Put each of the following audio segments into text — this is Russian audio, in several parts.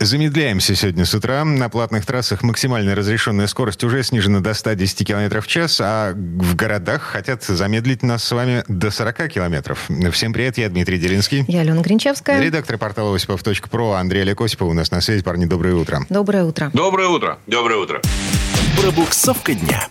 Замедляемся сегодня с утра. На платных трассах максимальная разрешенная скорость уже снижена до 110 км в час, а в городах хотят замедлить нас с вами до 40 километров. Всем привет, я Дмитрий Делинский. Я Алена Гринчевская. Редактор портала осипов.про Андрей Олег Осипов у нас на связи. Парни, доброе утро. Доброе утро. Доброе утро. Доброе утро. Пробуксовка дня.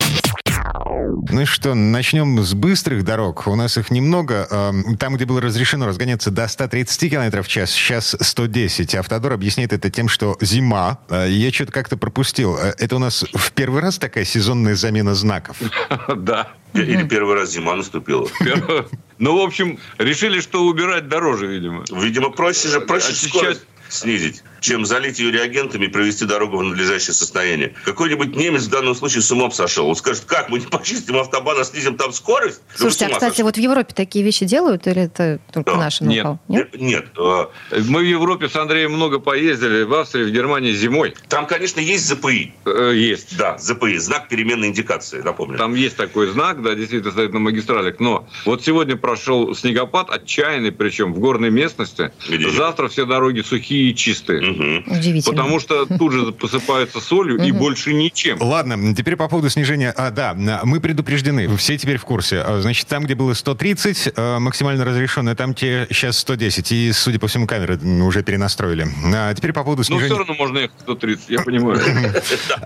Ну и что, начнем с быстрых дорог. У нас их немного. Эм, Там, где было разрешено разгоняться до 130 км в час, сейчас 110. Автодор объясняет это тем, что зима. Э, Я что-то как-то пропустил. Э, Это у нас в первый раз такая сезонная замена знаков? Да. Или первый раз зима наступила. Ну, в общем, решили, что убирать дороже, видимо. Видимо, проще же, проще скорость снизить, чем залить ее реагентами и привести дорогу в надлежащее состояние. Какой-нибудь немец в данном случае с умом сошел. Он скажет, как мы не почистим автобан, а снизим там скорость? Слушайте, а, ума кстати, сошли. вот в Европе такие вещи делают или это только Да. наше Нет. Нет? Нет, э, Мы в Европе с Андреем много поездили. В Австрии, в Германии зимой там, конечно, есть ЗПИ. э, есть. Да, ЗПИ, знак переменной индикации, напомню. Там есть такой знак, да, действительно стоит на магистралях. Но вот сегодня прошел снегопад, отчаянный, причем в горной местности. Где? Завтра все дороги сухие и чистые. Мгм. Удивительно. Потому что тут же посыпаются солью и больше ничем. Ладно, теперь по поводу снижения. А, да, мы предупреждены. Все теперь в курсе. А, Значит, там, где было 130, э, максимально разрешенное, там те сейчас 110. И, судя по всему, камеры уже перенастроили. А теперь по поводу Но все снижения... равно можно ехать 130, я понимаю.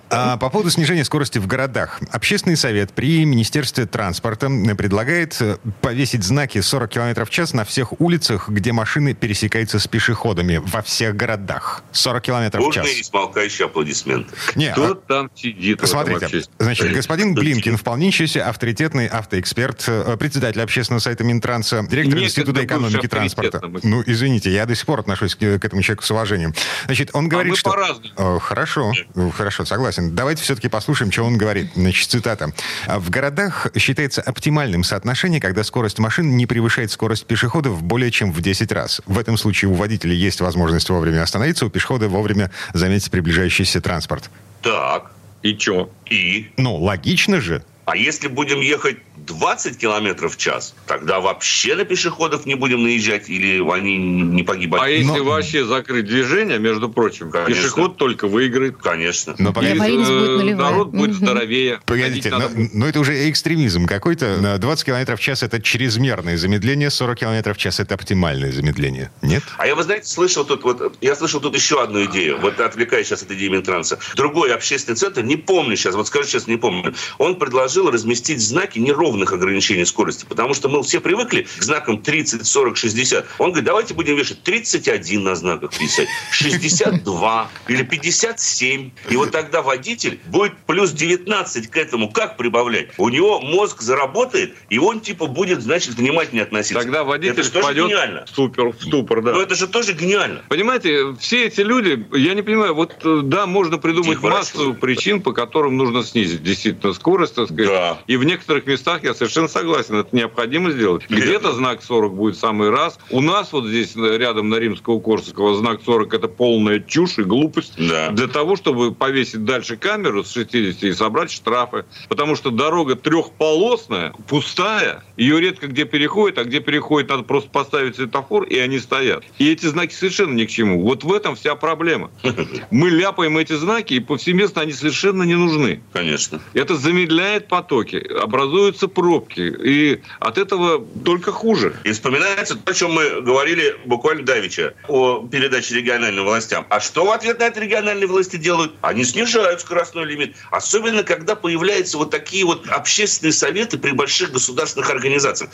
А, по поводу снижения скорости в городах. Общественный совет при Министерстве транспорта предлагает э, повесить знаки 40 км в час на всех улицах, где машины пересекаются с пешеходами во всех городах. 40 км в час. Бурные и смолкающие аплодисменты. Не, а- Кто там сидит Смотрите, значит, господин Блинкин, вполнейшийся авторитетный автоэксперт, э, председатель общественного сайта Минтранса, директор Некогда Института экономики транспорта. Ну, извините, я до сих пор отношусь к, к этому человеку с уважением. Значит, он говорит, А мы что... О, хорошо, хорошо, согласен. Давайте все-таки послушаем, что он говорит. Значит, цитата. «А В городах считается оптимальным соотношение, когда скорость машин не превышает скорость пешеходов более чем в 10 раз. В этом случае у водителя есть возможность вовремя остановиться, у пешехода вовремя заметить приближающийся транспорт. Так, И чё? и... Ну, логично же. А если будем ехать 20 километров в час, тогда вообще на пешеходов не будем наезжать или они не погибать? А если Но- вообще закрыть движение, между прочим, Конечно. пешеход только выиграет. Конечно. Но И погодите, будет Э, нулевая. Народ будет здоровее. Погодите, но, надо будет. но это уже экстремизм какой-то. На 20 км в час это чрезмерное замедление, 40 км в час это оптимальное замедление. Нет? А я, вы знаете, слышал тут, вот, я слышал тут еще одну идею, вот отвлекаясь сейчас от идеи Минтранса. Другой общественный центр, не помню сейчас, вот скажу честно, не помню, он предложил разместить знаки неровных ограничений скорости, потому что мы все привыкли к знакам 30, 40, 60. Он говорит, давайте будем вешать 31 на знаках писать, 62 или 57. И вот тогда водитель будет плюс 19 к этому как прибавлять? У него мозг заработает, и он типа будет, значит, внимательнее относиться. Тогда водитель Это же впадет гениально. в ступор, в ступор, да. Но это же тоже гениально. Понимаете, все эти люди, я не понимаю, вот э, да, можно придумать Тихо, массу причин, по которым нужно снизить действительно скорость, так сказать. Да. И в некоторых местах я совершенно согласен, это необходимо сделать. Где-то знак 40 будет в самый раз. У нас вот здесь э, рядом на Римского Корсакова знак 40 это полная чушь и глупость. Да. Для того, чтобы повесить дальше камеру с 60 и собрать штрафы. Потому что дорога трехполосная, пустая, ее редко где переходит, а где переходит, надо просто поставить светофор, и они стоят. И эти знаки совершенно ни к чему. Вот в этом вся проблема. Мы ляпаем эти знаки, и повсеместно они совершенно не нужны. Конечно. Это замедляет потоки, образуются пробки, и от этого только хуже. И вспоминается то, о чем мы говорили буквально давеча, о передаче региональным властям. А что в ответ на это региональные власти делают? Они снижают скоростной лимит. Особенно, когда появляются вот такие вот общественные советы при больших государственных организациях,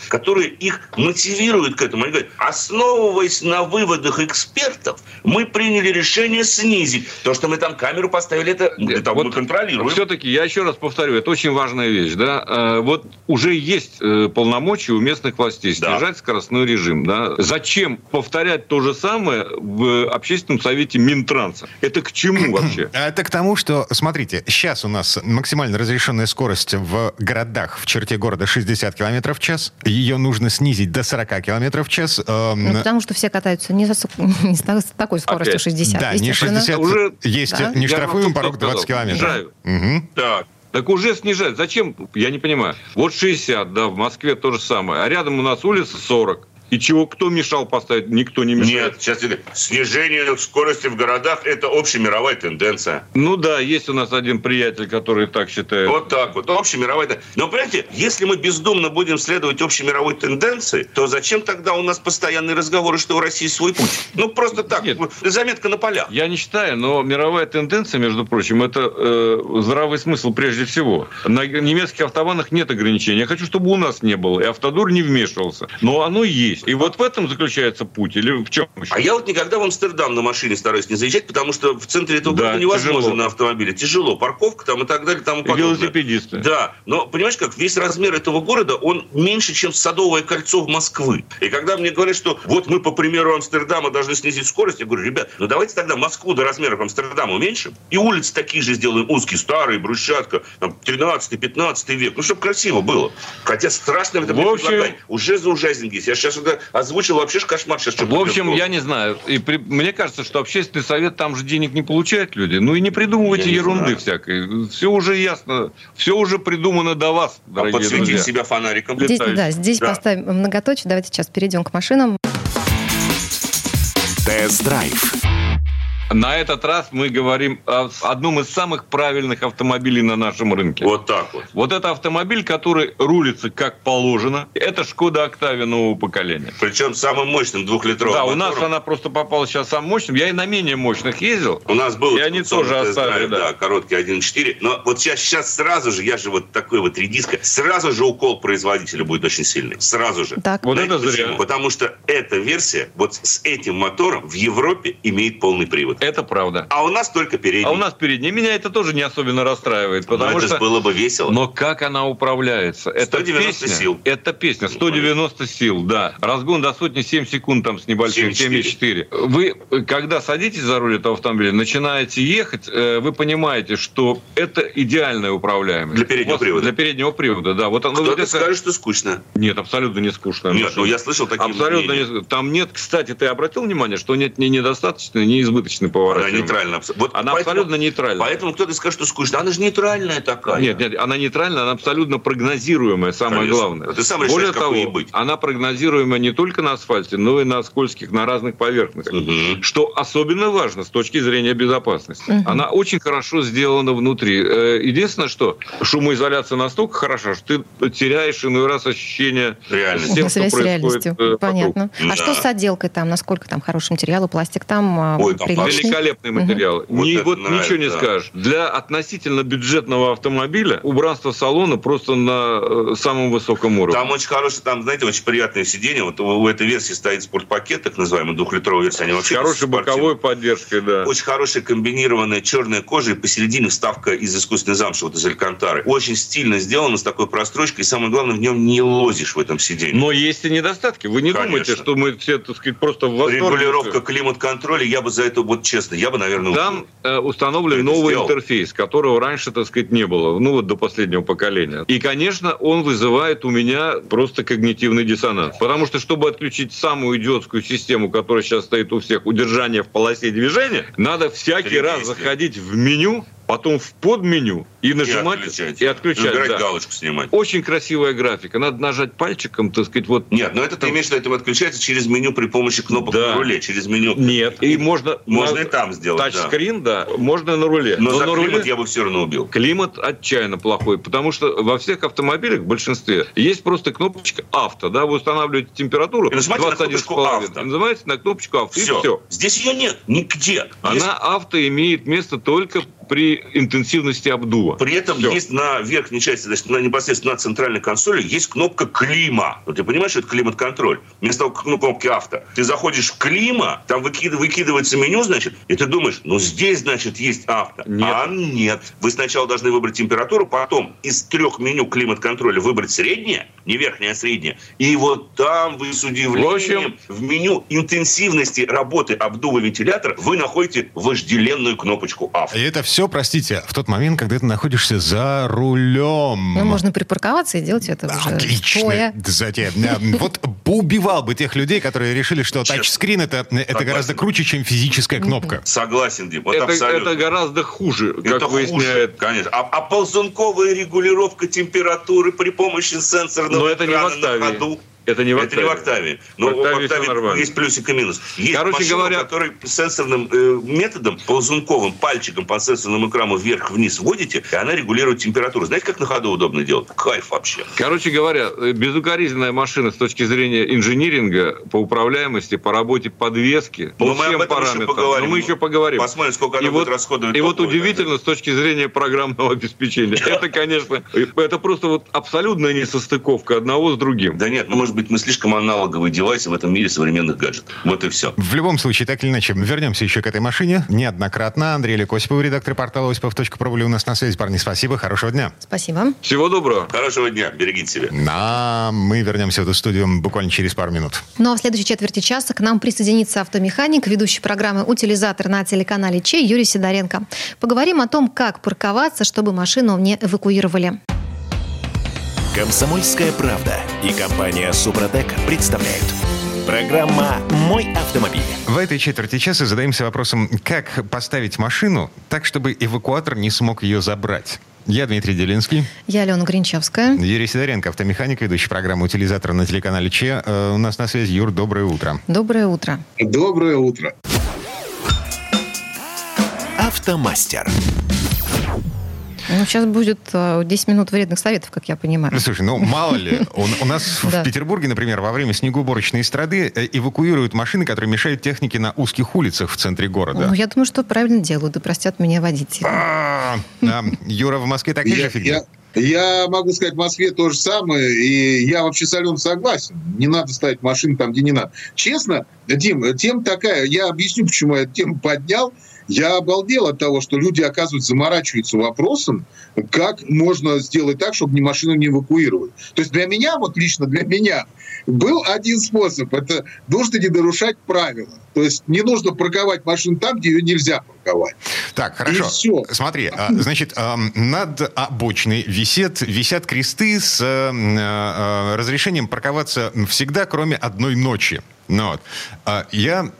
которые их мотивируют к этому. Они говорят, основываясь на выводах экспертов, мы приняли решение снизить. То, что мы там камеру поставили, это для того, мы контролируем. Все-таки, я еще раз повторю, это очень важная вещь. Да? Э, Вот уже есть э, полномочия у местных властей Да. снижать скоростной режим. Да? Зачем повторять то же самое в общественном совете Минтранса? Это к чему вообще? А Это к тому, что, смотрите, сейчас у нас максимально разрешенная скорость в городах в черте города 60 км в час. Ее нужно снизить до 40 км в час. Эм, Ну, потому что все катаются не, за, не с та- с такой скоростью Опять. 60. да, не естественно. 60. Уже- есть Да. не штрафуем порог только 20 сказал. километров. Снижаю. Мгм. Так. Так уже снижать. Зачем? Я не понимаю. Вот 60, да, в Москве то же самое. А рядом у нас улица 40. И чего, кто мешал поставить? Никто не мешает. Нет, сейчас снижение скорости в городах – это общемировая тенденция. Ну да, есть у нас один приятель, который так считает. Вот так вот, общемировая тенденция. Но, понимаете, если мы бездумно будем следовать общемировой тенденции, то зачем тогда у нас постоянные разговоры, что у России свой путь? Ну, просто так, Нет. заметка на полях. Я не считаю, но мировая тенденция, между прочим, это э, здравый смысл прежде всего. На немецких автобанах нет ограничений. Я хочу, чтобы у нас не было, и автодор не вмешивался. Но оно есть. И вот в этом заключается путь. Или в чем еще? А я вот никогда в Амстердам на машине стараюсь не заезжать, потому что в центре этого Да, города невозможно тяжело. на автомобиле. Тяжело. Парковка там и так далее, тому подобное. Велосипедисты. Да, но понимаешь, как весь размер этого города, он меньше, чем Садовое кольцо в Москвы. И когда мне говорят, что вот мы, по примеру Амстердама, должны снизить скорость, я говорю, ребят, ну давайте тогда Москву до размеров Амстердама уменьшим, и улицы такие же сделаем узкие, старые, брусчатка, там, 13-15 век, ну, чтобы красиво было. Хотя страшно это В общем- предлагать. Уже за ужасненький. Я сейчас это озвучил, вообще ж кошмар сейчас. В общем, я не знаю. И при- мне кажется, что общественный совет там же денег не получают люди. Ну и не придумывайте Я не ерунды знаю. всякой. Все уже ясно. Все уже придумано до вас, А дорогие подсветить друзья. себя фонариком. Здесь, летающий. да, здесь Да. поставим многоточие. Давайте сейчас перейдем к машинам. Тест-драйв. На этот раз мы говорим о одном из самых правильных автомобилей на нашем рынке. Вот так вот. Вот это автомобиль, который рулится как положено. Это Шкода Октавия нового поколения. Причем самым мощным двухлитровым Да, у нас мотором. она просто попала сейчас самым мощным. Я и на менее мощных ездил. У нас был И они тоже оставили, да. да, короткий 1.4. Но вот сейчас, сейчас сразу же, я же вот такой вот редиска, сразу же укол производителя будет очень сильный. Сразу же. Так, Вот Знаете это зря. почему? Потому что эта версия вот с этим мотором в Европе имеет полный привод. Это правда. А у нас только передний. А у нас передняя. Меня это тоже не особенно расстраивает, Но потому это что... было бы весело. Но как она управляется? Это 190 песня, сил. Это песня. 190 сил, да. Разгон до сотни 7 секунд там с небольшим, 7,4. 7,4. Вы, когда садитесь за руль этого автомобиля, начинаете ехать, э, вы понимаете, что это идеальная управляемость. Для переднего привода. Для переднего привода, да. Вот оно, Кто-то это- скажет, что скучно. Нет, абсолютно не скучно. Нет, ну я слышал такие Абсолютно мнения. не... Там нет, кстати, ты обратил внимание, что нет ни недостаточной, ни избыточной Она поворачиваемости. нейтральна. абсо- Вот Она поэтому- абсолютно нейтральна. Поэтому кто-то скажет, что скучно. Она же нейтральная такая. Нет, нет, она нейтральная, она абсолютно прогнозируемая, самое Конечно. главное. Ты сам решаешь, Более того, ей быть. она прогнозируема не только на асфальте, но и на скользких, на разных поверхностях. Мгм. Что особенно важно с точки зрения безопасности. Мгм. Она очень хорошо сделана внутри. Э, Единственное, что шумоизоляция настолько хороша, что ты теряешь иной раз ощущение Реальность. с тем, что связь с происходит реальностью. э, вокруг. Понятно. Да. А что с отделкой там? Насколько там хороший материал и пластик там а, Ой, там? Великолепный материал. Вот Ни- вот нравится, ничего не да. скажешь. Для относительно бюджетного автомобиля убранство салона просто на э, самом высоком уровне. Там очень хорошее, там, знаете, очень приятное сиденье. Вот у этой версии стоит спортпакет, так называемый, двухлитровая версия. Они вообще хорошей боковой поддержкой, да. Очень хорошая комбинированная черная кожа и посередине вставка из искусственной замши, вот из алькантары. Очень стильно сделано, с такой прострочкой. И самое главное, в нем не лозишь в этом сиденье. Но есть и недостатки. Вы не Конечно. думайте, что мы все, так сказать, просто в восторге. Регулировка климат-контроля, я бы за это, вот честно, я бы, наверное, Там э, установлен новый сделал? интерфейс, которого раньше, так сказать, не было. Ну, вот до последнего поколения. И, конечно, он вызывает у меня просто когнитивный диссонанс. Потому что, чтобы отключить самую идиотскую систему, которая сейчас стоит у всех, удержание в полосе движения, надо всякий раз заходить в меню, потом в подменю и и нажимать отключать. и отключать. Выбирать да. галочку снимать. Очень красивая графика. Надо нажать пальчиком, так сказать, вот Нет, но это ты имеешь в виду, это отключается через меню при помощи кнопок Да. на руле, через меню. Нет. И можно... Можно на- и там сделать, да. Тачскрин, да. Можно на руле. Но, за на климат руле... я бы все равно убил. Климат отчаянно плохой, потому что во всех автомобилях, в большинстве, есть просто кнопочка авто, да, вы устанавливаете температуру И нажимаете на 21,5, кнопочку «Авто». и называете на кнопочку авто, Все. и все. Здесь ее нет нигде. Она Есть- авто имеет место только при интенсивности обдува. При этом Всё. есть на верхней части, значит, на непосредственно на центральной консоли есть кнопка клима. Вот ты понимаешь, что это климат-контроль? Вместо того, как, ну, кнопки авто. Ты заходишь в клима, там выкид- выкидывается меню, значит, и ты думаешь, ну здесь, значит, есть авто. Нет. А нет. Вы сначала должны выбрать температуру, потом из трех меню климат-контроля выбрать среднее, не верхнее, а среднее. И вот там вы с удивлением В общем- в меню интенсивности работы обдува вентилятора вы находите вожделенную кнопочку авто. И это все все, простите, в тот момент, когда ты находишься за рулем. Ну, можно припарковаться и делать это уже Отлично. Затем, да, вот поубивал бы тех людей, которые решили, что тачскрин это, это гораздо круче, чем физическая кнопка. Согласен, Дим. Вот Это, абсолютно. это гораздо хуже, как Это хуже, выясняет. конечно. А, а ползунковая регулировка температуры при помощи сенсорного Но это не в экрана на ходу. Это не в Это не в октаве. Но В в октаве всё октаве есть плюсик и минус. Есть Короче машина, говоря- у которой сенсорным э, методом, ползунковым, пальчиком по сенсорному экрану вверх-вниз вводите, и она регулирует температуру. Знаете, как на ходу удобно делать? Кайф вообще. Короче говоря, э, безукоризненная машина с точки зрения инжиниринга, по управляемости, по работе подвески, по Но мы всем об этом еще параметрам. поговорим. Но мы еще поговорим. Посмотрим, сколько она и будет вот, расходовать И вот удивительно с точки зрения программного обеспечения. Это, конечно, это просто вот абсолютная несостыковка одного с другим. Да нет, ну, может быть, мы слишком аналоговые девайсы в этом мире современных гаджетов. Вот и все. В любом случае, так или иначе, вернемся еще к этой машине. Неоднократно. Андрей Лекосипов, редактор портала осипов.про, были у нас на связи. Парни, спасибо, хорошего дня. Спасибо. Всего доброго. Хорошего дня, берегите себя. А мы вернемся в эту студию буквально через пару минут. Ну а в следующей четверти часа к нам присоединится автомеханик, ведущий программы «Утилизатор» на телеканале Чей Юрий Сидоренко. Поговорим о том, как парковаться, чтобы машину не эвакуировали. Комсомольская правда и компания Супротек представляют. Программа «Мой автомобиль». В этой четверти часа задаемся вопросом, как поставить машину так, чтобы эвакуатор не смог ее забрать. Я Дмитрий Делинский, Я Алена Гринчевская. Юрий Сидоренко, автомеханик, ведущий программы «Утилизатор» на телеканале Че. Э, у нас на связи Юр, доброе утро. Доброе утро. Доброе утро. Автомастер. Ну, сейчас будет э, 10 минут вредных советов, как я понимаю. Слушай, ну мало ли, у, у нас в Петербурге, например, во время снегоуборочной эстрады э, эвакуируют машины, которые мешают технике на узких улицах в центре города. Ну, я думаю, что правильно делают, да простят меня водители. А, да. Юра, в Москве такая же Я, фигня? я- я могу сказать, в Москве то же самое, и я вообще с Аленой согласен. Не надо ставить машины там, где не надо. Честно, Дим, тема такая, я объясню, почему я эту тему поднял. Я обалдел от того, что люди, оказывается, заморачиваются вопросом, как можно сделать так, чтобы ни машину не эвакуировали. То есть для меня, вот лично для меня, был один способ. Это нужно не нарушать правила. То есть не нужно парковать машину там, где ее нельзя парковать. Так, хорошо. И всё. Смотри, а, значит, ам, над обочиной висят, висят кресты с э, э, разрешением парковаться всегда, кроме одной ночи. Ну, вот. А Я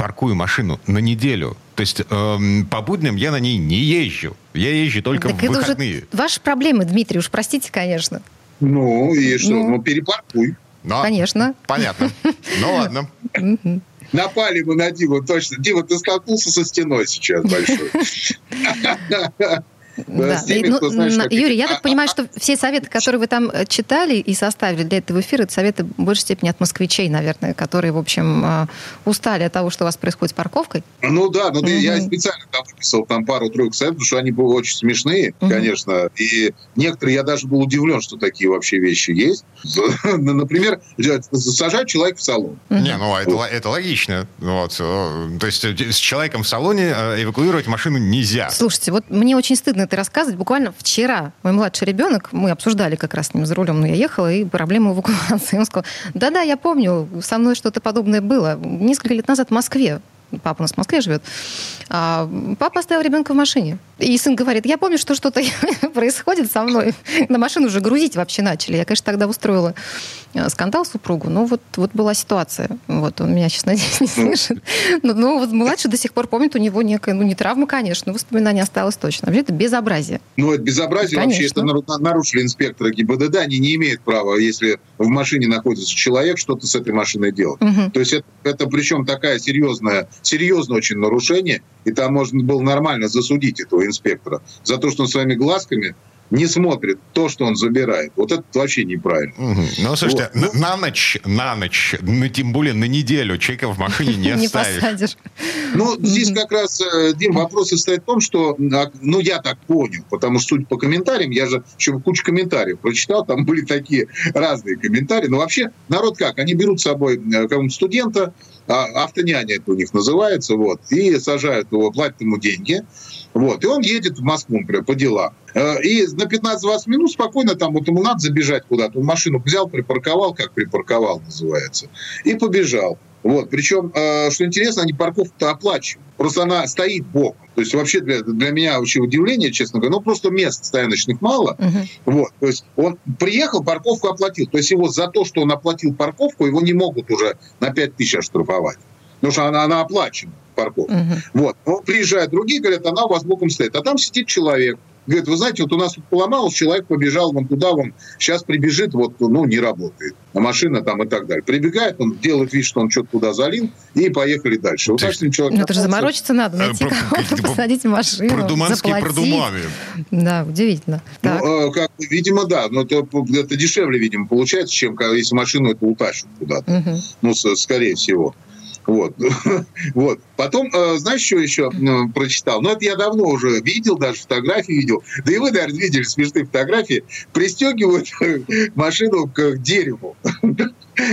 паркую машину на неделю. То есть эм, по будням я на ней не езжу. Я езжу только так в это выходные. уже ваши проблемы, Дмитрий, уж простите, конечно. Ну, и что? Ну. Ну, перепаркуй. Но- Конечно. Понятно. Ну ладно. Напали мы на Диму, точно. Дима, ты столкнулся со стеной сейчас большой. Да. теми, ну, кто, знаешь, на- как- Юрий, я А- так понимаю, что все советы, которые вы там э, читали и составили для этого эфира, это советы в большей степени от москвичей, наверное, которые, в общем, э, устали от того, что у вас происходит с парковкой. Ну да, ну да, я специально там выписал там пару-тройку советов, потому что они были очень смешные, конечно. И некоторые, я даже был удивлен, что такие вообще вещи есть. Ну, Например, сажать человека в салон. Не, ну это, л- это логично. Вот. э, То есть э, с человеком в салоне э, эвакуировать машину нельзя. Слушайте, вот мне очень стыдно это рассказывать. Буквально вчера мой младший ребенок, мы обсуждали как раз с ним за рулем, но я ехала, и проблема эвакуации. Он сказал, да-да, я помню, со мной что-то подобное было. Несколько лет назад в Москве. Папа у нас в Москве живет. А, папа оставил ребенка в машине. И сын говорит, я помню, что что-то происходит со мной. На машину уже грузить вообще начали. Я, конечно, тогда устроила э, скандал супругу, но вот, вот была ситуация. Вот он меня сейчас, надеюсь, не слышит. Но, ну, вот младший до сих пор помнит, у него некая, ну, не травма, конечно, но воспоминание осталось точно. Вообще это безобразие. Ну, это безобразие вообще. Конечно. Это нару- нарушили инспекторы ГИБДД. Они не имеют права, если в машине находится человек, что-то с этой машиной делать. Мгм. То есть это, это причем такая серьезная, серьезное очень нарушение, и там можно было нормально засудить этого инспектора за то, что он своими глазками не смотрит то, что он забирает. Вот это вообще неправильно. Мгм. Ну, слушайте, Вот. на, на ночь, на ночь, ну, тем более на неделю человека в машине не оставишь. Ну, здесь как раз, э, Дим, вопрос состоит в том, что, а, ну, я так понял, потому что суть по комментариям, я же еще кучу комментариев прочитал, там были такие разные комментарии. Но вообще народ как? Они берут с собой э, какого-нибудь студента, а, автоняня это у них называется, вот, и сажают его, платят ему деньги, вот, и он едет в Москву, например, по делам. Э, И на 15-20 минут спокойно там, вот ему надо забежать куда-то, он машину взял, припарковал, как припарковал называется, и побежал. Вот. Причем, э, что интересно, они парковку-то оплачивают. Просто она стоит боком. То есть вообще для, для меня вообще удивление, честно говоря, ну просто мест стояночных мало. Мгм. Вот. То есть он приехал, парковку оплатил. То есть его за то, что он оплатил парковку, его не могут уже на 5 тысяч оштрафовать. Потому что она, она оплачена, парковка. Мгм. Вот. Но приезжают другие, говорят, она у вас боком стоит. А там сидит человек. Говорит, вы знаете, вот у нас тут поломалось, человек побежал вон туда, вон сейчас прибежит, вот, ну, не работает. А машина там и так далее. Прибегает, он делает вид, что он что-то туда залил, и поехали дальше. Вот так ним человек Ну, это же заморочиться надо, найти Э, про- кого-то, посадить в машину, Продуманские заплатить. продуманы. Да, удивительно. Ну, э, как, видимо, да. Но это, это дешевле, видимо, получается, чем если машину это утащат куда-то. Мгм. Ну, скорее всего. Вот. вот. Потом, э, знаешь, что еще э, прочитал? Ну, это я давно уже видел, даже фотографии видел. Да и вы, наверное, видели смешные фотографии. Пристегивают машину к дереву.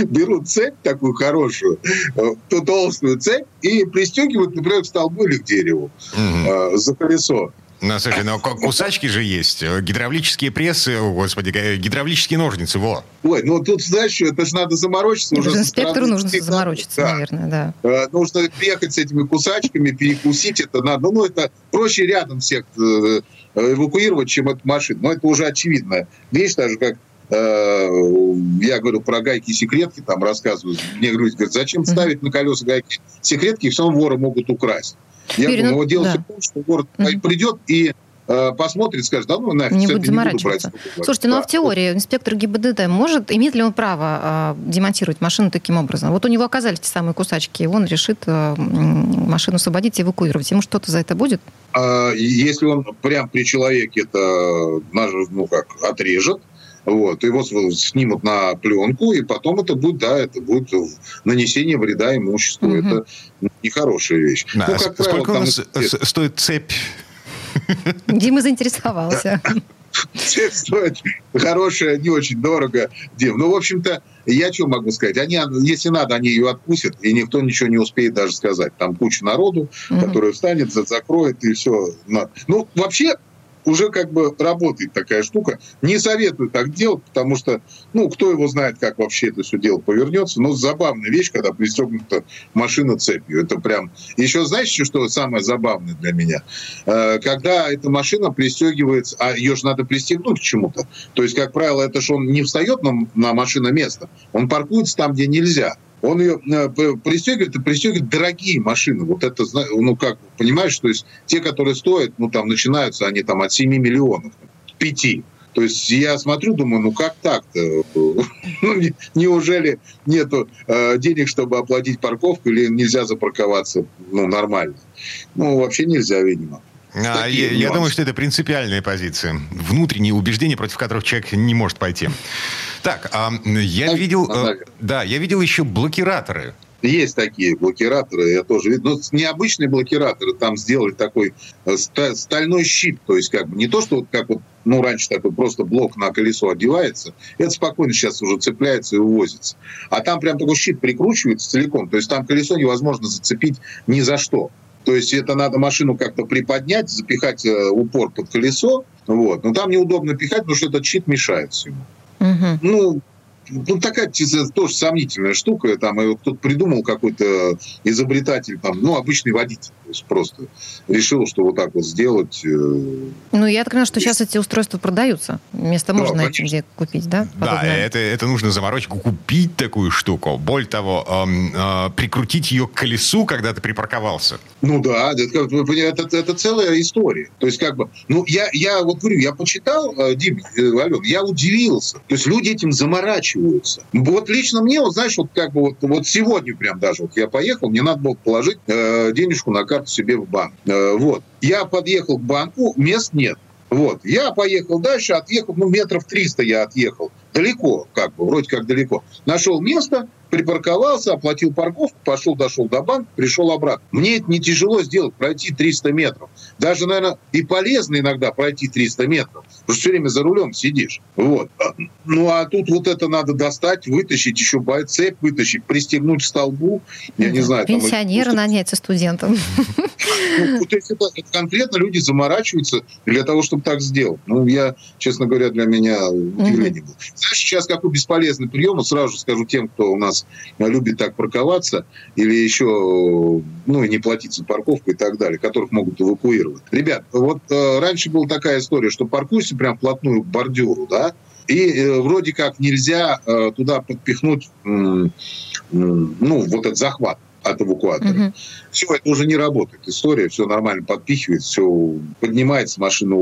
Берут цепь такую хорошую, э, ту толстую цепь, и пристегивают, например, к столбу или к дереву э, за колесо. Ну, слушай, ну ку- кусачки же есть, э, гидравлические прессы, о, господи, гидравлические ножницы, во. Ой, ну тут, знаешь, что, это же надо заморочиться. Это уже инспектору нужно всегда. заморочиться, Да. наверное, да. Э, Нужно приехать с этими кусачками, перекусить это надо. Ну, это проще рядом всех э, эвакуировать, чем эту машину. Но это уже очевидная вещь, даже как я говорю про гайки и секретки, там рассказывают. Мне люди говорят, зачем ставить на колеса гайки секретки, их все равно воры могут украсть. Я Юрий, говорю, ну, ну, вот дело да. в том, что город Мгм. придет и э, посмотрит, скажет, да ну нафиг, Не будет этой не буду брать. заморачиваться. Слушайте, ну а Да. в теории инспектор ГИБДД может, имеет ли он право а, демонтировать машину таким образом? Вот у него оказались те самые кусачки, и он решит м, машину освободить и эвакуировать. Ему что-то за это будет? А, Если он прям при человеке это ну как отрежет, вот, его снимут на пленку, и потом это будет, да, это будет нанесение вреда имуществу. Мгм. Это нехорошая вещь. Да, ну, как с- правило, сколько у там нас с- стоит цепь? Дима заинтересовался. Цепь стоит хорошая, не очень дорого, Дим. Ну, в общем-то, я что могу сказать? Они, если надо, они ее отпустят, и никто ничего не успеет даже сказать. Там куча народу, Мгм. которая встанет, за- закроет, и все. Ну, вообще, уже как бы работает такая штука. Не советую так делать, потому что, ну, кто его знает, как вообще это все дело повернется. Но забавная вещь, когда пристегнута машина цепью. Это прям... Еще знаешь, что самое забавное для меня? Э, Когда эта машина пристегивается, а ее же надо пристегнуть к чему-то. То есть, как правило, это же он не встает на, на машина место, он паркуется там, где нельзя. Он ее э, пристегивает и пристегивает дорогие машины. Вот это, ну как, понимаешь, то есть те, которые стоят, ну там начинаются они там от 7 миллионов, 5. То есть я смотрю, думаю, ну как так-то? Ну, не- неужели нету э, денег, чтобы оплатить парковку, или нельзя запарковаться ну, нормально? Ну, вообще нельзя, видимо. А, я, я думаю, что это принципиальная позиция. Внутренние убеждения, против которых человек не может пойти. Так, а, я Ну, видел... наверное. Да, я видел еще блокираторы. Есть такие блокираторы, я тоже видел. Но необычные блокираторы, там сделали такой э, ста- стальной щит, то есть как бы не то, что вот как вот, ну, раньше такой просто блок на колесо одевается, это спокойно сейчас уже цепляется и увозится. А там прям такой щит прикручивается целиком, то есть там колесо невозможно зацепить ни за что. То есть это надо машину как-то приподнять, запихать э, упор под колесо, вот. Но там неудобно пихать, потому что этот щит мешает всему. Мгм. Ну, ну, такая тоже сомнительная штука. Там его кто-то придумал, какой-то изобретатель, там, ну, обычный водитель. То есть просто решил, что вот так вот сделать. э, Ну, я так понимаю, что сейчас эти устройства продаются. Место Да, можно конечно. где купить, да? Да, это, это нужно заморочку, купить такую штуку. Более того, эм, э, прикрутить ее к колесу, когда ты припарковался. Ну да, это, это, это целая история. То есть как бы, ну я, я вот говорю, я почитал, э, Дим, э, Ален, я удивился. То есть люди этим заморачиваются. Вот лично мне, вот знаешь, вот как бы вот, вот сегодня прям даже вот я поехал, мне надо было положить э, денежку на карту себе в банк. Э, вот. Я подъехал к банку, мест нет. Вот. Я поехал дальше, отъехал, ну, метров 300 я отъехал. Далеко, как бы, вроде как далеко. Нашел место, припарковался, оплатил парковку, пошел, дошел до банка, пришел обратно. Мне это не тяжело сделать, пройти 300 метров. Даже, наверное, и полезно иногда пройти 300 метров. Потому что все время за рулем сидишь. Вот. А, Ну, а тут вот это надо достать, вытащить, еще цепь вытащить, пристегнуть к столбу. Я не знаю. там- Пенсионера нанять со студентом. Ну, то есть это, это конкретно люди заморачиваются для того, чтобы так сделать. Ну, я, честно говоря, для меня удивление было. Сейчас какой бесполезный прием, вот сразу же скажу тем, кто у нас любит так парковаться или еще, ну, и не платить за парковку и так далее, которых могут эвакуировать. Ребят, вот э, раньше была такая история, что паркуйся прям вплотную к бордюру, да, и э, вроде как нельзя э, туда подпихнуть, э, э, ну, вот этот захват от эвакуатора. Угу. Все, это уже не работает. История, все нормально подпихивает, все поднимается, машина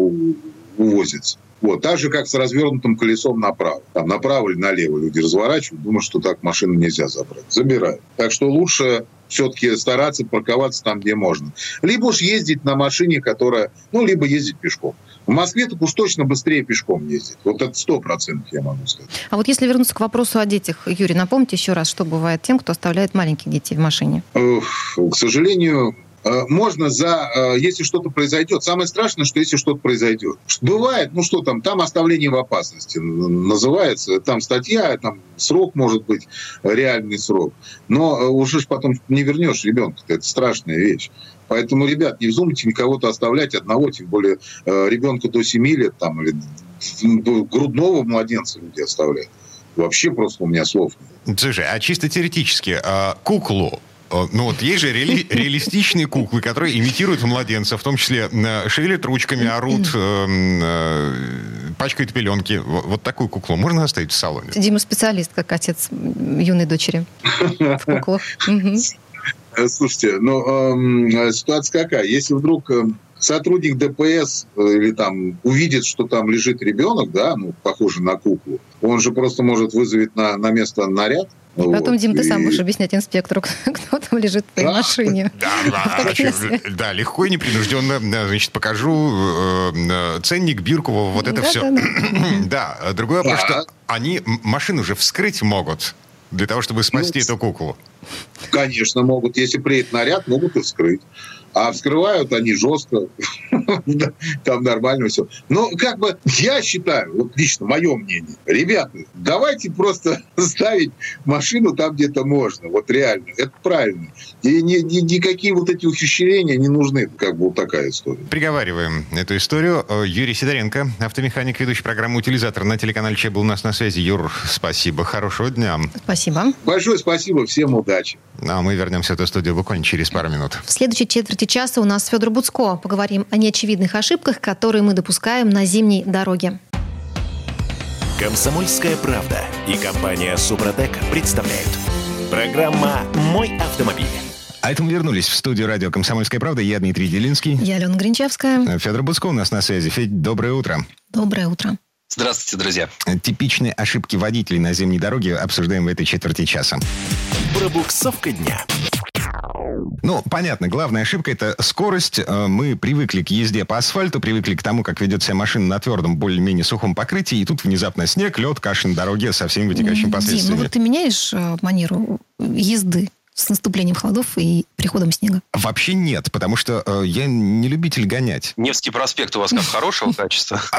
увозится. Вот, так же, как с развернутым колесом направо. Там направо или налево люди разворачивают, думают, что так машину нельзя забрать. Забирают. Так что лучше все-таки стараться парковаться там, где можно. Либо уж ездить на машине, которая... Ну, либо ездить пешком. В Москве так уж точно быстрее пешком ездить. Вот это сто процентов я могу сказать. А вот если вернуться к вопросу о детях, Юрий, напомните еще раз, что бывает тем, кто оставляет маленьких детей в машине? К сожалению, можно за, э, если что-то произойдет. Самое страшное, что если что-то произойдет. Бывает, ну что там, там оставление в опасности называется, там статья, там срок может быть, реальный срок. Но э, уже ж потом не вернешь ребенка, это страшная вещь. Поэтому, ребят, не вздумайте никого-то оставлять одного, тем более ребенка до 7 лет там, или грудного младенца люди оставляют. Вообще просто у меня слов нет. Слушай, а чисто теоретически, а куклу Э, ну вот есть же реали- реалистичные куклы, которые имитируют младенца, в том числе э, шевелят ручками, орут, э, э, пачкают пеленки. Вот такую куклу можно оставить в салоне? Дима специалист, как отец юной дочери в куклах. Слушайте, ну э, ситуация какая? Если вдруг сотрудник ДПС или там увидит, что там лежит ребенок, да, ну, похожий на куклу, он же просто может вызвать на, на место наряд, и вот. потом, Дим, ты сам будешь объяснять инспектору, кто там лежит в твоей машине. Да, да, да, легко и непринужденно, значит, покажу э, э, ценник, бирку, вот это все. Да, другое вопрос, что они машину уже вскрыть могут для того, чтобы спасти ну, эту куклу. Конечно, могут. Если приедет наряд, могут и вскрыть. А вскрывают они жестко. Там нормально все. Но как бы я считаю, вот лично мое мнение, ребята, давайте просто ставить машину там, где-то можно. Вот реально. Это правильно. И ни, ни, никакие вот эти ухищрения не нужны. Как бы вот такая история. Приговариваем эту историю. Юрий Сидоренко, автомеханик, ведущий программы «Утилизатор» на телеканале Че был у нас на связи. Юр, спасибо. Хорошего дня. Спасибо. Большое спасибо. Всем удачи. А мы вернемся в эту студию буквально через пару минут. В следующей четверти часа у нас Федор Буцко. Поговорим о неочевидных ошибках, которые мы допускаем на зимней дороге. Комсомольская правда и компания Супротек представляют. Программа «Мой автомобиль». А это мы вернулись в студию радио «Комсомольская правда». Я Дмитрий Делинский. Я Алена Гринчевская. Федор Буцко у нас на связи. Федь, доброе утро. Доброе утро. Здравствуйте, друзья. Типичные ошибки водителей на зимней дороге обсуждаем в этой четверти часа. Пробуксовка дня. Ну, понятно, главная ошибка это скорость. Э, мы привыкли к езде по асфальту, привыкли к тому, как ведет себя машина на твердом, более-менее сухом покрытии, и тут внезапно снег, лед, каша на дороге со всеми вытекающими последствиями. Дим, ну вот ты меняешь э, манеру езды с наступлением холодов и приходом снега? Вообще нет, потому что э, я не любитель гонять. Невский проспект у вас как хорошего качества? А,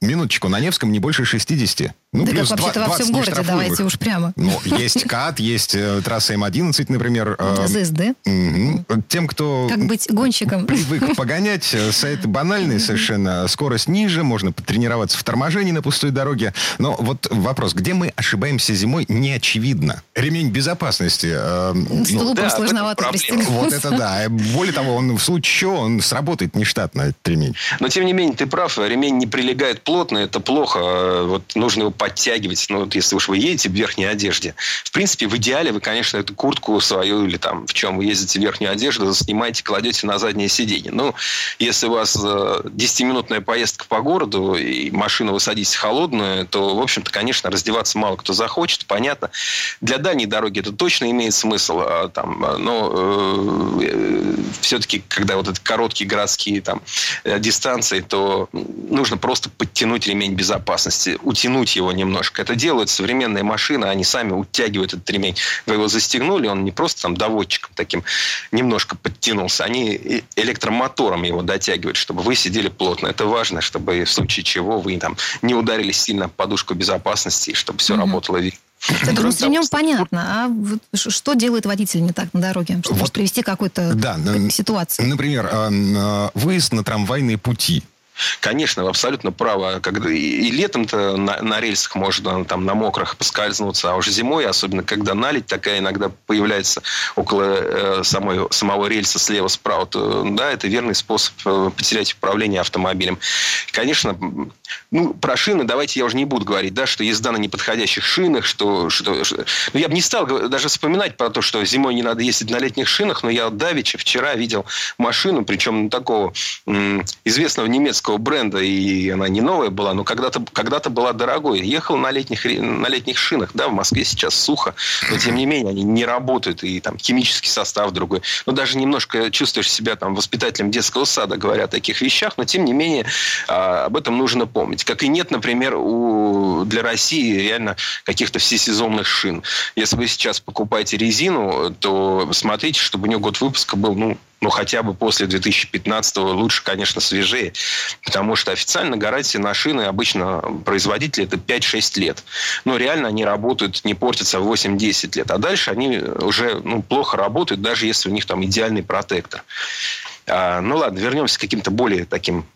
минуточку, на Невском не больше 60. Ну, да как вообще-то во всем городе, давайте уж прямо. Ну, есть КАТ, есть э, трасса М11, например. Э, ЗСД. Угу. Тем, кто... Как быть гонщиком. Привык погонять, э, сайт банальный совершенно. Скорость ниже, можно потренироваться в торможении на пустой дороге. Но вот вопрос, где мы ошибаемся зимой, не очевидно. Ремень безопасности. Э, ну, Столупом да, сложновато пристегнуть. Вот это да. Более того, он в случае чего, он сработает нештатно, этот ремень. Но, тем не менее, ты прав, ремень не прилегает плотно, это плохо. Вот нужно его подтягивать, ну, вот если уж вы едете в верхней одежде. В принципе, в идеале вы, конечно, эту куртку свою или там в чем вы ездите верхнюю одежду, снимаете, кладете на заднее сиденье. Ну, если у вас 10-минутная э, поездка по городу и машина вы садитесь холодную, то, в общем-то, конечно, раздеваться мало кто захочет, понятно. Для дальней дороги это точно имеет смысл. А, там, а, но э, все-таки, когда вот эти короткие городские там э, дистанции, то нужно просто подтянуть ремень безопасности, утянуть его немножко. Это делают современные машины, они сами утягивают этот ремень. Вы его застегнули, он не просто там доводчиком таким немножко подтянулся, они электромотором его дотягивают, чтобы вы сидели плотно. Это важно, чтобы в случае чего вы там не ударились сильно подушку безопасности, чтобы все mm-hmm. работало С этим ремнем понятно. А вот что делает водитель не так на дороге, чтобы вот, привести к какой-то да, ситуации? Например, а, а, выезд на трамвайные пути – Конечно, вы абсолютно правы. Когда и летом-то на, на рельсах можно там на мокрых поскользнуться, а уже зимой, особенно когда налить такая иногда появляется около э, самой, самого рельса слева-справа, то да, это верный способ э, потерять управление автомобилем. Конечно, ну, про шины давайте я уже не буду говорить, да, что езда на неподходящих шинах, что... что, что ну, я бы не стал даже вспоминать про то, что зимой не надо ездить на летних шинах, но я давеча вчера видел машину, причем такого м, известного немецкого бренда, и она не новая была, но когда-то когда была дорогой. Ехал на летних, на летних шинах, да, в Москве сейчас сухо, но тем не менее они не работают, и там химический состав другой. Но даже немножко чувствуешь себя там воспитателем детского сада, говоря о таких вещах, но тем не менее а, об этом нужно помнить. Как и нет, например, у, для России реально каких-то всесезонных шин. Если вы сейчас покупаете резину, то смотрите, чтобы у нее год выпуска был, ну, ну, хотя бы после 2015 лучше, конечно, свежее. Потому что официально гарантия на шины обычно производители это 5-6 лет. Но реально они работают, не портятся 8-10 лет. А дальше они уже ну, плохо работают, даже если у них там идеальный протектор. А, ну ладно, вернемся к каким-то более таким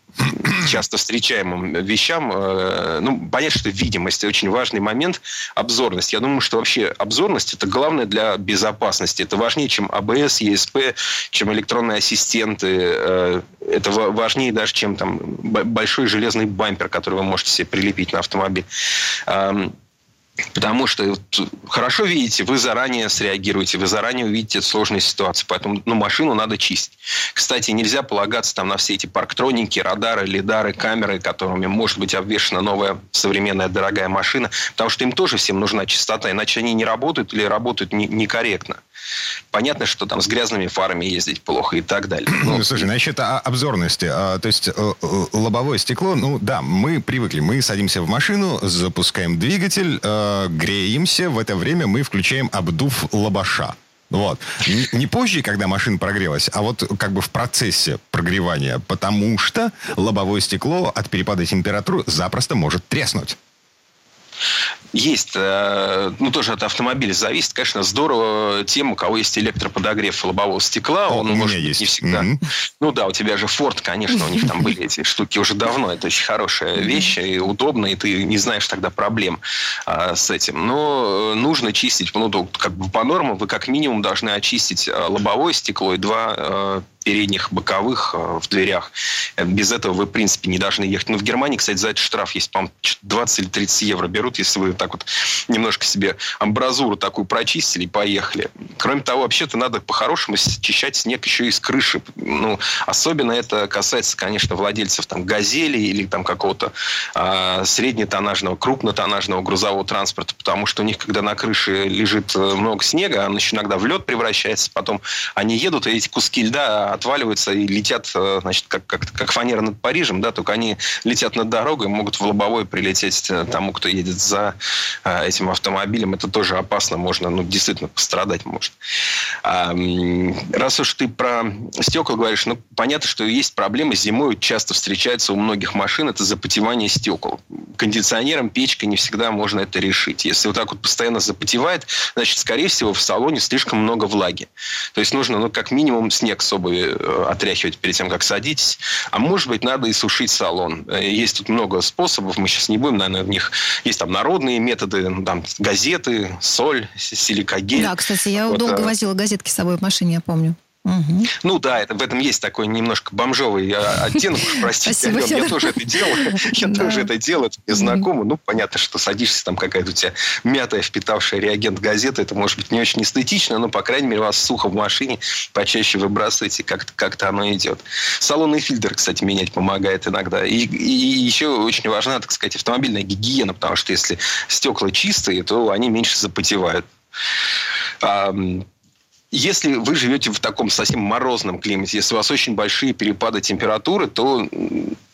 часто встречаемым вещам. Э, ну, понятно, что видимость очень важный момент. Обзорность. Я думаю, что вообще обзорность это главное для безопасности. Это важнее, чем АБС, ЕСП, чем электронные ассистенты. Э, это важнее даже, чем там большой железный бампер, который вы можете себе прилепить на автомобиль. Потому что хорошо видите, вы заранее среагируете, вы заранее увидите сложные ситуации. Поэтому ну, машину надо чистить. Кстати, нельзя полагаться там на все эти парктроники, радары, лидары, камеры, которыми может быть обвешена новая современная дорогая машина. Потому что им тоже всем нужна чистота, иначе они не работают или работают некорректно. Понятно, что там с грязными фарами ездить плохо и так далее. Ну, слушай, насчет обзорности. А, то есть э, э, лобовое стекло, ну да, мы привыкли. Мы садимся в машину, запускаем двигатель, э, греемся. В это время мы включаем обдув лобаша. Вот. Не позже, когда машина прогрелась, а вот как бы в процессе прогревания, потому что лобовое стекло от перепада температуры запросто может треснуть. Есть, э, ну, тоже от автомобиля зависит. Конечно, здорово тем, у кого есть электроподогрев лобового стекла. Он, у может, есть. не всегда. Mm-hmm. Ну да, у тебя же Ford, конечно, у них там были эти штуки уже давно. Это очень хорошая вещь и удобно, и ты не знаешь тогда проблем а, с этим. Но нужно чистить, ну, как бы по нормам вы как минимум должны очистить э, лобовое стекло и два э, передних, боковых э, в дверях. Без этого вы, в принципе, не должны ехать. Ну, в Германии, кстати, за это штраф есть, по 20 или 30 евро берут, если вы так вот немножко себе амбразуру такую прочистили и поехали. Кроме того, вообще-то надо по-хорошему счищать снег еще и с крыши. Ну, особенно это касается, конечно, владельцев там газели или там какого-то а, среднетоннажного, крупнотоннажного грузового транспорта, потому что у них, когда на крыше лежит э, много снега, он еще иногда в лед превращается, потом они едут, и эти куски льда отваливаются и летят, э, значит, как, как, как фанера над Парижем, да, только они летят над дорогой, могут в лобовой прилететь э, тому, кто едет за э, этим автомобилем. Это тоже опасно, можно, ну, действительно пострадать может. А, раз уж ты про стекла говоришь, ну, понятно, что есть проблемы зимой, часто встречается у многих машин, это запотевание стекол. Кондиционером, печкой не всегда можно это решить. Если вот так вот постоянно запотевает, значит, скорее всего, в салоне слишком много влаги. То есть нужно, ну, как минимум, снег с обуви Э, отряхивать перед тем, как садитесь. А может быть, надо и сушить салон. Э, есть тут много способов, мы сейчас не будем, наверное, в них... Есть там народные методы, ну, там газеты, соль, силикогель. Да, кстати, я вот, долго а... возила газетки с собой в машине, я помню. Угу. Ну да, это, в этом есть такой немножко бомжовый а, оттенок, простите, Ален, я тоже это делал, я тоже это делал, это мне знакомо. Ну, понятно, что садишься, там какая-то у тебя мятая, впитавшая реагент газета, это может быть не очень эстетично, но, по крайней мере, вас сухо в машине, почаще выбрасываете, как-то как оно идет. Салонный фильтр, кстати, менять помогает иногда. И, и еще очень важна, так сказать, автомобильная гигиена, потому что если стекла чистые, то они меньше запотевают. Если вы живете в таком совсем морозном климате, если у вас очень большие перепады температуры, то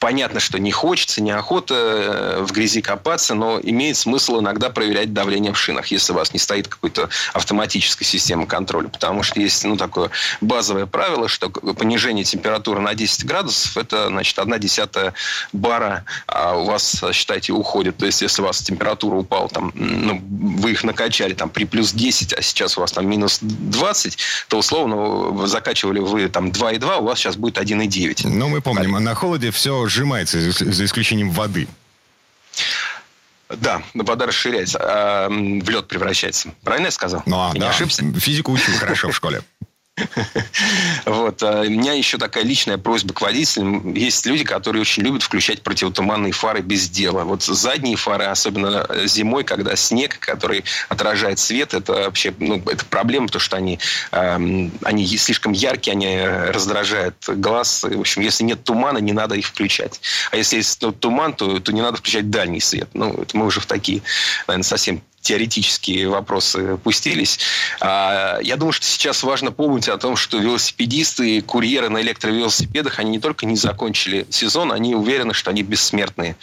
понятно, что не хочется, неохота э, в грязи копаться, но имеет смысл иногда проверять давление в шинах, если у вас не стоит какой-то автоматическая система контроля. Потому что есть ну, такое базовое правило, что понижение температуры на 10 градусов – это, значит, одна десятая бара а у вас, считайте, уходит. То есть, если у вас температура упала, там, ну, вы их накачали там, при плюс 10, а сейчас у вас там минус 20, то, условно, закачивали вы там 2,2, у вас сейчас будет 1,9. Ну, мы помним, а на холоде все сжимается, за исключением воды. Да, вода расширяется, а в лед превращается. Правильно я сказал? Ну, а, да. не ошибся? Физику учил хорошо в школе. Вот. А у меня еще такая личная просьба к водителям. Есть люди, которые очень любят включать противотуманные фары без дела. Вот задние фары, особенно зимой, когда снег, который отражает свет, это вообще ну, это проблема, потому что они, э, они слишком яркие, они раздражают глаз. В общем, если нет тумана, не надо их включать. А если есть туман, то, то не надо включать дальний свет. Ну, это мы уже в такие, наверное, совсем теоретические вопросы пустились. А, я думаю, что сейчас важно помнить о том, что велосипедисты и курьеры на электровелосипедах, они не только не закончили сезон, они уверены, что они бессмертные.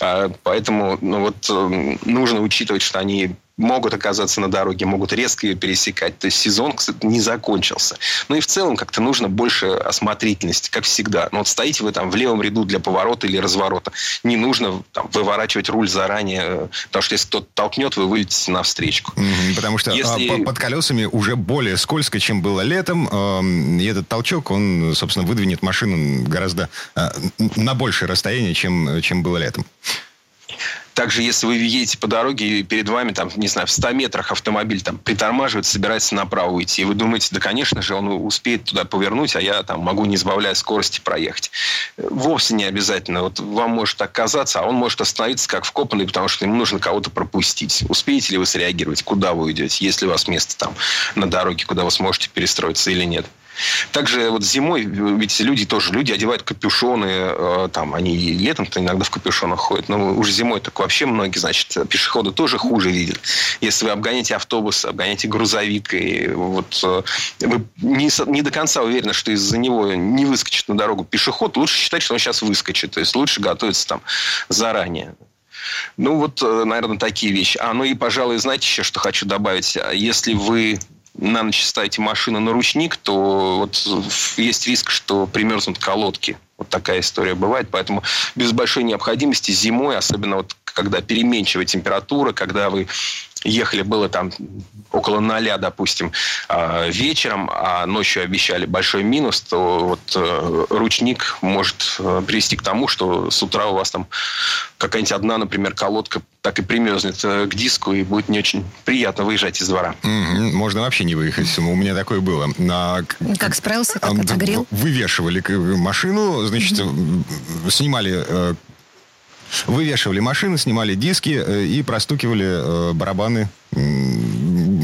А, поэтому ну вот, эм, нужно учитывать, что они могут оказаться на дороге, могут резко ее пересекать. То есть сезон, кстати, не закончился. Ну и в целом как-то нужно больше осмотрительности, как всегда. Ну вот стоите вы там в левом ряду для поворота или разворота. Не нужно там, выворачивать руль заранее, потому что если кто-то толкнет, вы вылетите на встречку. Потому что Если- а, под колесами уже более скользко, чем было летом. И этот толчок, он, собственно, выдвинет машину гораздо э, на большее расстояние, чем, чем было летом. Также, если вы едете по дороге, и перед вами, там, не знаю, в 100 метрах автомобиль там притормаживает, собирается направо уйти, и вы думаете, да, конечно же, он успеет туда повернуть, а я там могу, не сбавляя скорости, проехать. Вовсе не обязательно. Вот вам может так казаться, а он может остановиться как вкопанный, потому что ему нужно кого-то пропустить. Успеете ли вы среагировать, куда вы уйдете, есть ли у вас место там на дороге, куда вы сможете перестроиться или нет. Также вот зимой, ведь люди тоже, люди одевают капюшоны, э, там, они летом-то иногда в капюшонах ходят, но уже зимой так вообще многие, значит, пешеходы тоже хуже видят. Если вы обгоняете автобус, обгоняете грузовик, и вот э, вы не, не до конца уверены, что из-за него не выскочит на дорогу пешеход, лучше считать, что он сейчас выскочит. То есть лучше готовиться там заранее. Ну, вот, э, наверное, такие вещи. А, ну и, пожалуй, знаете еще, что хочу добавить? А Если вы на ночь ставите машину на ручник, то вот есть риск, что примерзнут колодки. Вот такая история бывает. Поэтому без большой необходимости зимой, особенно вот когда переменчивая температура, когда вы ехали, было там около ноля, допустим, а, вечером, а ночью обещали большой минус, то вот э, ручник может э, привести к тому, что с утра у вас там какая-нибудь одна, например, колодка так и примерзнет э, к диску, и будет не очень приятно выезжать из двора. Можно вообще не выехать. У меня такое было. А, Как справился, как отогрел? Вывешивали машину, значит, снимали... Вывешивали машину, снимали диски э, и простукивали э, барабаны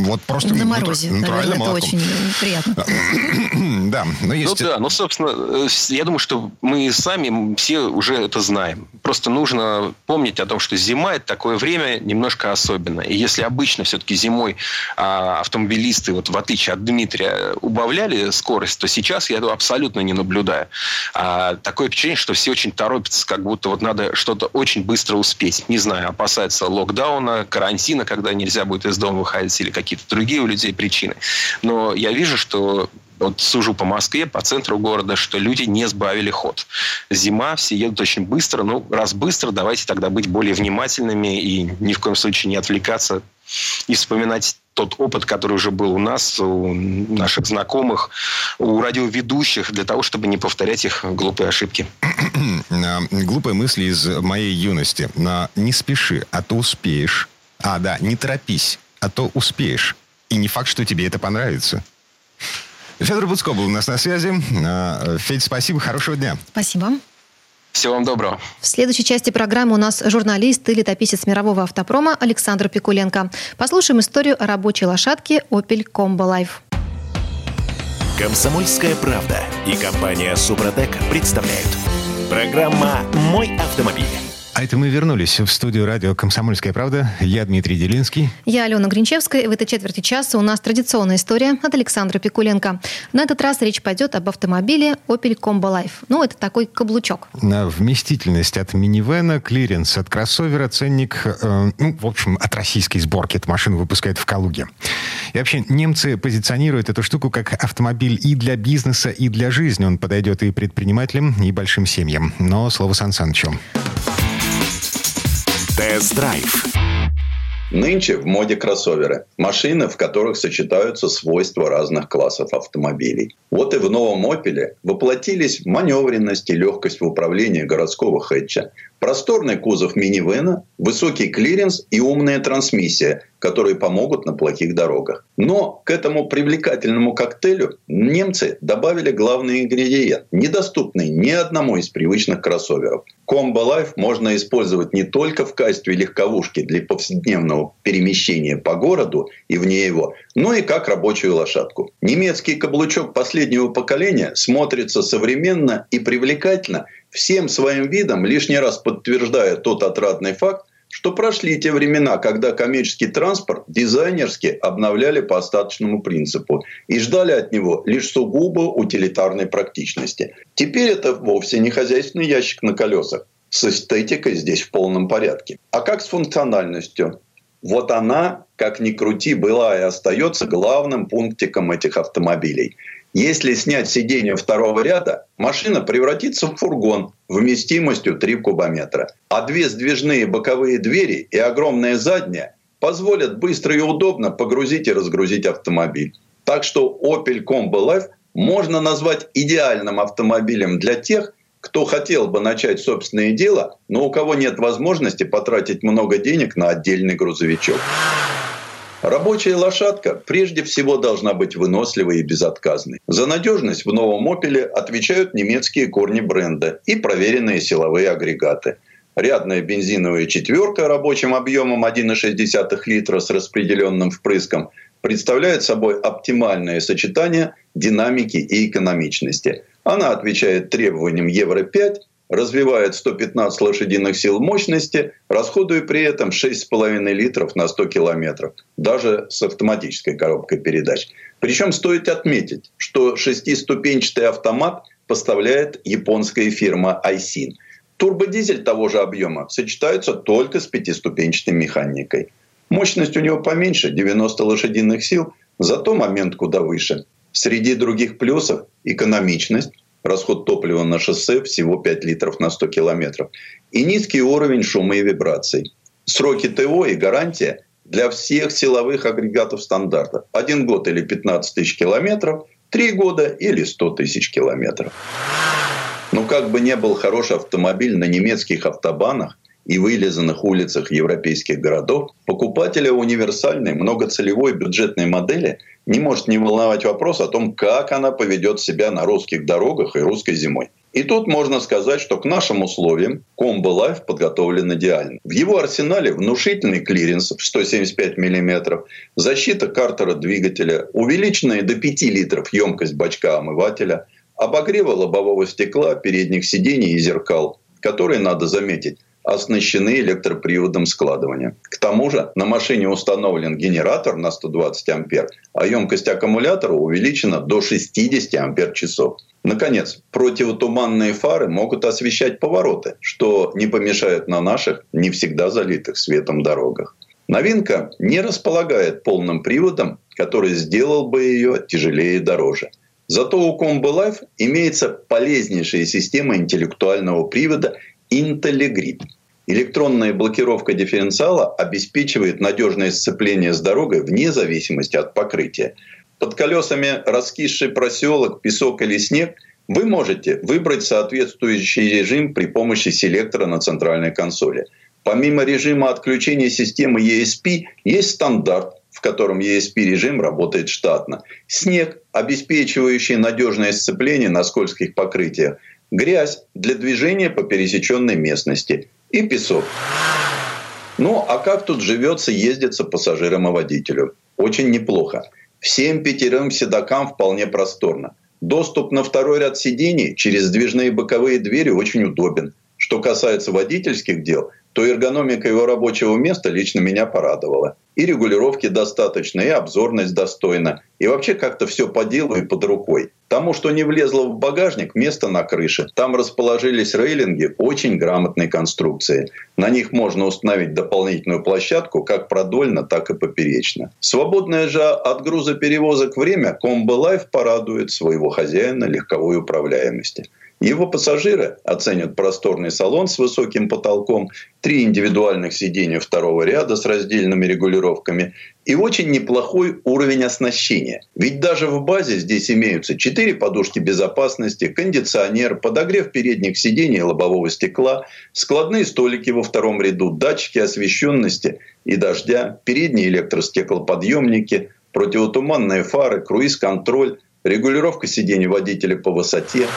вот просто На морозе. натурально Наверное, это очень приятно. Да, но есть... Ну да, ну, собственно, э, я думаю, что мы сами все уже это знаем. Просто нужно помнить о том, что зима – это такое время немножко особенное. И если обычно все-таки зимой а, автомобилисты, вот в отличие от Дмитрия, убавляли скорость, то сейчас я этого абсолютно не наблюдаю. А, такое впечатление, что все очень торопятся, как будто вот надо что-то очень быстро успеть. Не знаю, опасаются локдауна, карантина, когда нельзя будет из дома выходить, или какие-то другие у людей причины. Но я вижу, что вот сужу по Москве, по центру города, что люди не сбавили ход. Зима, все едут очень быстро. Ну, раз быстро, давайте тогда быть более внимательными и ни в коем случае не отвлекаться и вспоминать тот опыт, который уже был у нас, у наших знакомых, у радиоведущих, для того, чтобы не повторять их глупые ошибки. Глупые мысли из моей юности. Не спеши, а то успеешь. А, да, не торопись, а то успеешь. И не факт, что тебе это понравится. Федор Буцко был у нас на связи. А, Федь, спасибо, хорошего дня. Спасибо. Всего вам доброго. В следующей части программы у нас журналист и летописец мирового автопрома Александр Пикуленко. Послушаем историю о рабочей лошадке Opel Combo Life. Комсомольская правда и компания Супротек представляют. Программа «Мой автомобиль». А это мы вернулись в студию радио «Комсомольская правда». Я Дмитрий Делинский. Я Алена Гринчевская. И в этой четверти часа у нас традиционная история от Александра Пикуленко. На этот раз речь пойдет об автомобиле Opel Combo Life. Ну, это такой каблучок. На вместительность от минивэна, клиренс от кроссовера, ценник, э, ну, в общем, от российской сборки. Эту машину выпускают в Калуге. И вообще, немцы позиционируют эту штуку как автомобиль и для бизнеса, и для жизни. Он подойдет и предпринимателям, и большим семьям. Но слово Сан Санычу. Тест-драйв. Нынче в моде кроссоверы. Машины, в которых сочетаются свойства разных классов автомобилей. Вот и в новом «Опеле» воплотились маневренность и легкость в управлении городского хэтча, просторный кузов минивэна, высокий клиренс и умная трансмиссия, которые помогут на плохих дорогах. Но к этому привлекательному коктейлю немцы добавили главный ингредиент, недоступный ни одному из привычных кроссоверов. Combo Life можно использовать не только в качестве легковушки для повседневного перемещения по городу и вне его, но и как рабочую лошадку. Немецкий каблучок последнего поколения смотрится современно и привлекательно, всем своим видом лишний раз подтверждая тот отрадный факт, что прошли те времена, когда коммерческий транспорт дизайнерски обновляли по остаточному принципу и ждали от него лишь сугубо утилитарной практичности. Теперь это вовсе не хозяйственный ящик на колесах. С эстетикой здесь в полном порядке. А как с функциональностью? Вот она, как ни крути, была и остается главным пунктиком этих автомобилей – если снять сиденье второго ряда, машина превратится в фургон вместимостью 3 кубометра. А две сдвижные боковые двери и огромная задняя позволят быстро и удобно погрузить и разгрузить автомобиль. Так что Opel Combo Life можно назвать идеальным автомобилем для тех, кто хотел бы начать собственное дело, но у кого нет возможности потратить много денег на отдельный грузовичок. Рабочая лошадка прежде всего должна быть выносливой и безотказной. За надежность в новом «Опеле» отвечают немецкие корни бренда и проверенные силовые агрегаты. Рядная бензиновая четверка рабочим объемом 1,6 литра с распределенным впрыском представляет собой оптимальное сочетание динамики и экономичности. Она отвечает требованиям Евро-5 развивает 115 лошадиных сил мощности, расходуя при этом 6,5 литров на 100 километров, даже с автоматической коробкой передач. Причем стоит отметить, что шестиступенчатый автомат поставляет японская фирма Айсин. Турбодизель того же объема сочетается только с пятиступенчатой механикой. Мощность у него поменьше, 90 лошадиных сил, зато момент куда выше. Среди других плюсов – экономичность, расход топлива на шоссе всего 5 литров на 100 километров, и низкий уровень шума и вибраций. Сроки ТО и гарантия для всех силовых агрегатов стандарта. Один год или 15 тысяч километров, три года или 100 тысяч километров. Но как бы не был хороший автомобиль на немецких автобанах и вылизанных улицах европейских городов, покупателя универсальной многоцелевой бюджетной модели не может не волновать вопрос о том, как она поведет себя на русских дорогах и русской зимой. И тут можно сказать, что к нашим условиям Combo Life подготовлен идеально. В его арсенале внушительный клиренс в 175 мм, защита картера двигателя, увеличенная до 5 литров емкость бачка омывателя, обогрева лобового стекла, передних сидений и зеркал, которые, надо заметить, оснащены электроприводом складывания. К тому же на машине установлен генератор на 120 ампер, а емкость аккумулятора увеличена до 60 ампер часов. Наконец, противотуманные фары могут освещать повороты, что не помешает на наших, не всегда залитых светом дорогах. Новинка не располагает полным приводом, который сделал бы ее тяжелее и дороже. Зато у Combo Life имеется полезнейшая система интеллектуального привода Intelligrid – Электронная блокировка дифференциала обеспечивает надежное сцепление с дорогой вне зависимости от покрытия. Под колесами раскисший проселок, песок или снег вы можете выбрать соответствующий режим при помощи селектора на центральной консоли. Помимо режима отключения системы ESP, есть стандарт, в котором ESP-режим работает штатно. Снег, обеспечивающий надежное сцепление на скользких покрытиях. Грязь для движения по пересеченной местности и песок. Ну, а как тут живется, ездится пассажирам и водителю? Очень неплохо. Всем пятерым седокам вполне просторно. Доступ на второй ряд сидений через сдвижные боковые двери очень удобен. Что касается водительских дел, то эргономика его рабочего места лично меня порадовала. И регулировки достаточно, и обзорность достойна. И вообще как-то все по делу и под рукой. Тому, что не влезло в багажник, место на крыше. Там расположились рейлинги очень грамотной конструкции. На них можно установить дополнительную площадку как продольно, так и поперечно. Свободное же от грузоперевозок время Combo Life порадует своего хозяина легковой управляемостью. Его пассажиры оценят просторный салон с высоким потолком, три индивидуальных сидения второго ряда с раздельными регулировками и очень неплохой уровень оснащения. Ведь даже в базе здесь имеются четыре подушки безопасности, кондиционер, подогрев передних сидений лобового стекла, складные столики во втором ряду, датчики освещенности и дождя, передние электростеклоподъемники, противотуманные фары, круиз-контроль, регулировка сидений водителя по высоте.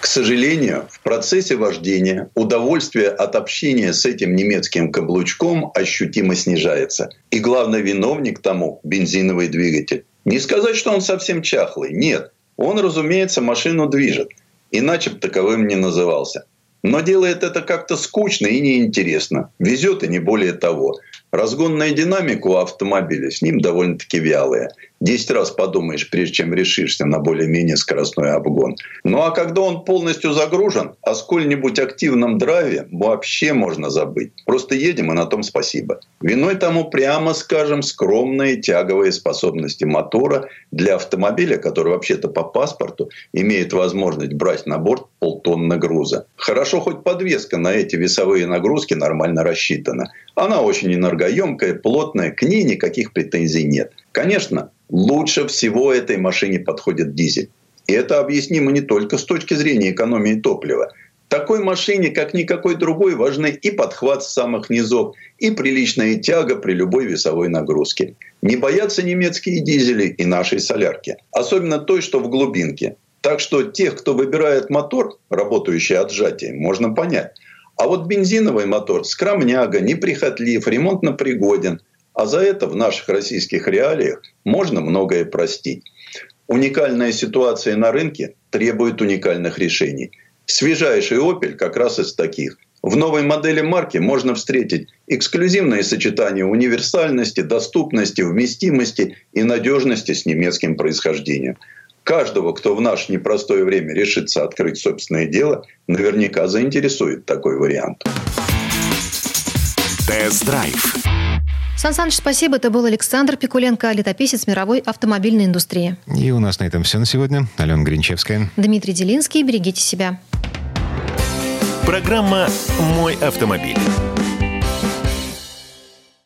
К сожалению, в процессе вождения удовольствие от общения с этим немецким каблучком ощутимо снижается. И главный виновник тому – бензиновый двигатель. Не сказать, что он совсем чахлый. Нет. Он, разумеется, машину движет. Иначе бы таковым не назывался. Но делает это как-то скучно и неинтересно. Везет и не более того. Разгонная динамика у автомобиля с ним довольно-таки вялая. Десять раз подумаешь, прежде чем решишься на более-менее скоростной обгон. Ну а когда он полностью загружен, о сколь-нибудь активном драйве вообще можно забыть. Просто едем, и на том спасибо. Виной тому, прямо скажем, скромные тяговые способности мотора для автомобиля, который вообще-то по паспорту имеет возможность брать на борт полтонны груза. Хорошо, хоть подвеска на эти весовые нагрузки нормально рассчитана. Она очень энергоемкая, плотная, к ней никаких претензий нет. Конечно, лучше всего этой машине подходит дизель. И это объяснимо не только с точки зрения экономии топлива. Такой машине, как никакой другой, важны и подхват с самых низов, и приличная тяга при любой весовой нагрузке. Не боятся немецкие дизели и нашей солярки. Особенно той, что в глубинке. Так что тех, кто выбирает мотор, работающий от сжатия, можно понять. А вот бензиновый мотор скромняга, неприхотлив, ремонтно пригоден. А за это в наших российских реалиях можно многое простить. Уникальная ситуация на рынке требует уникальных решений. Свежайший Opel как раз из таких. В новой модели марки можно встретить эксклюзивное сочетание универсальности, доступности, вместимости и надежности с немецким происхождением – каждого, кто в наше непростое время решится открыть собственное дело, наверняка заинтересует такой вариант. Тест-драйв. Сан Саныч, спасибо. Это был Александр Пикуленко, летописец мировой автомобильной индустрии. И у нас на этом все на сегодня. Алена Гринчевская. Дмитрий Делинский. Берегите себя. Программа «Мой автомобиль».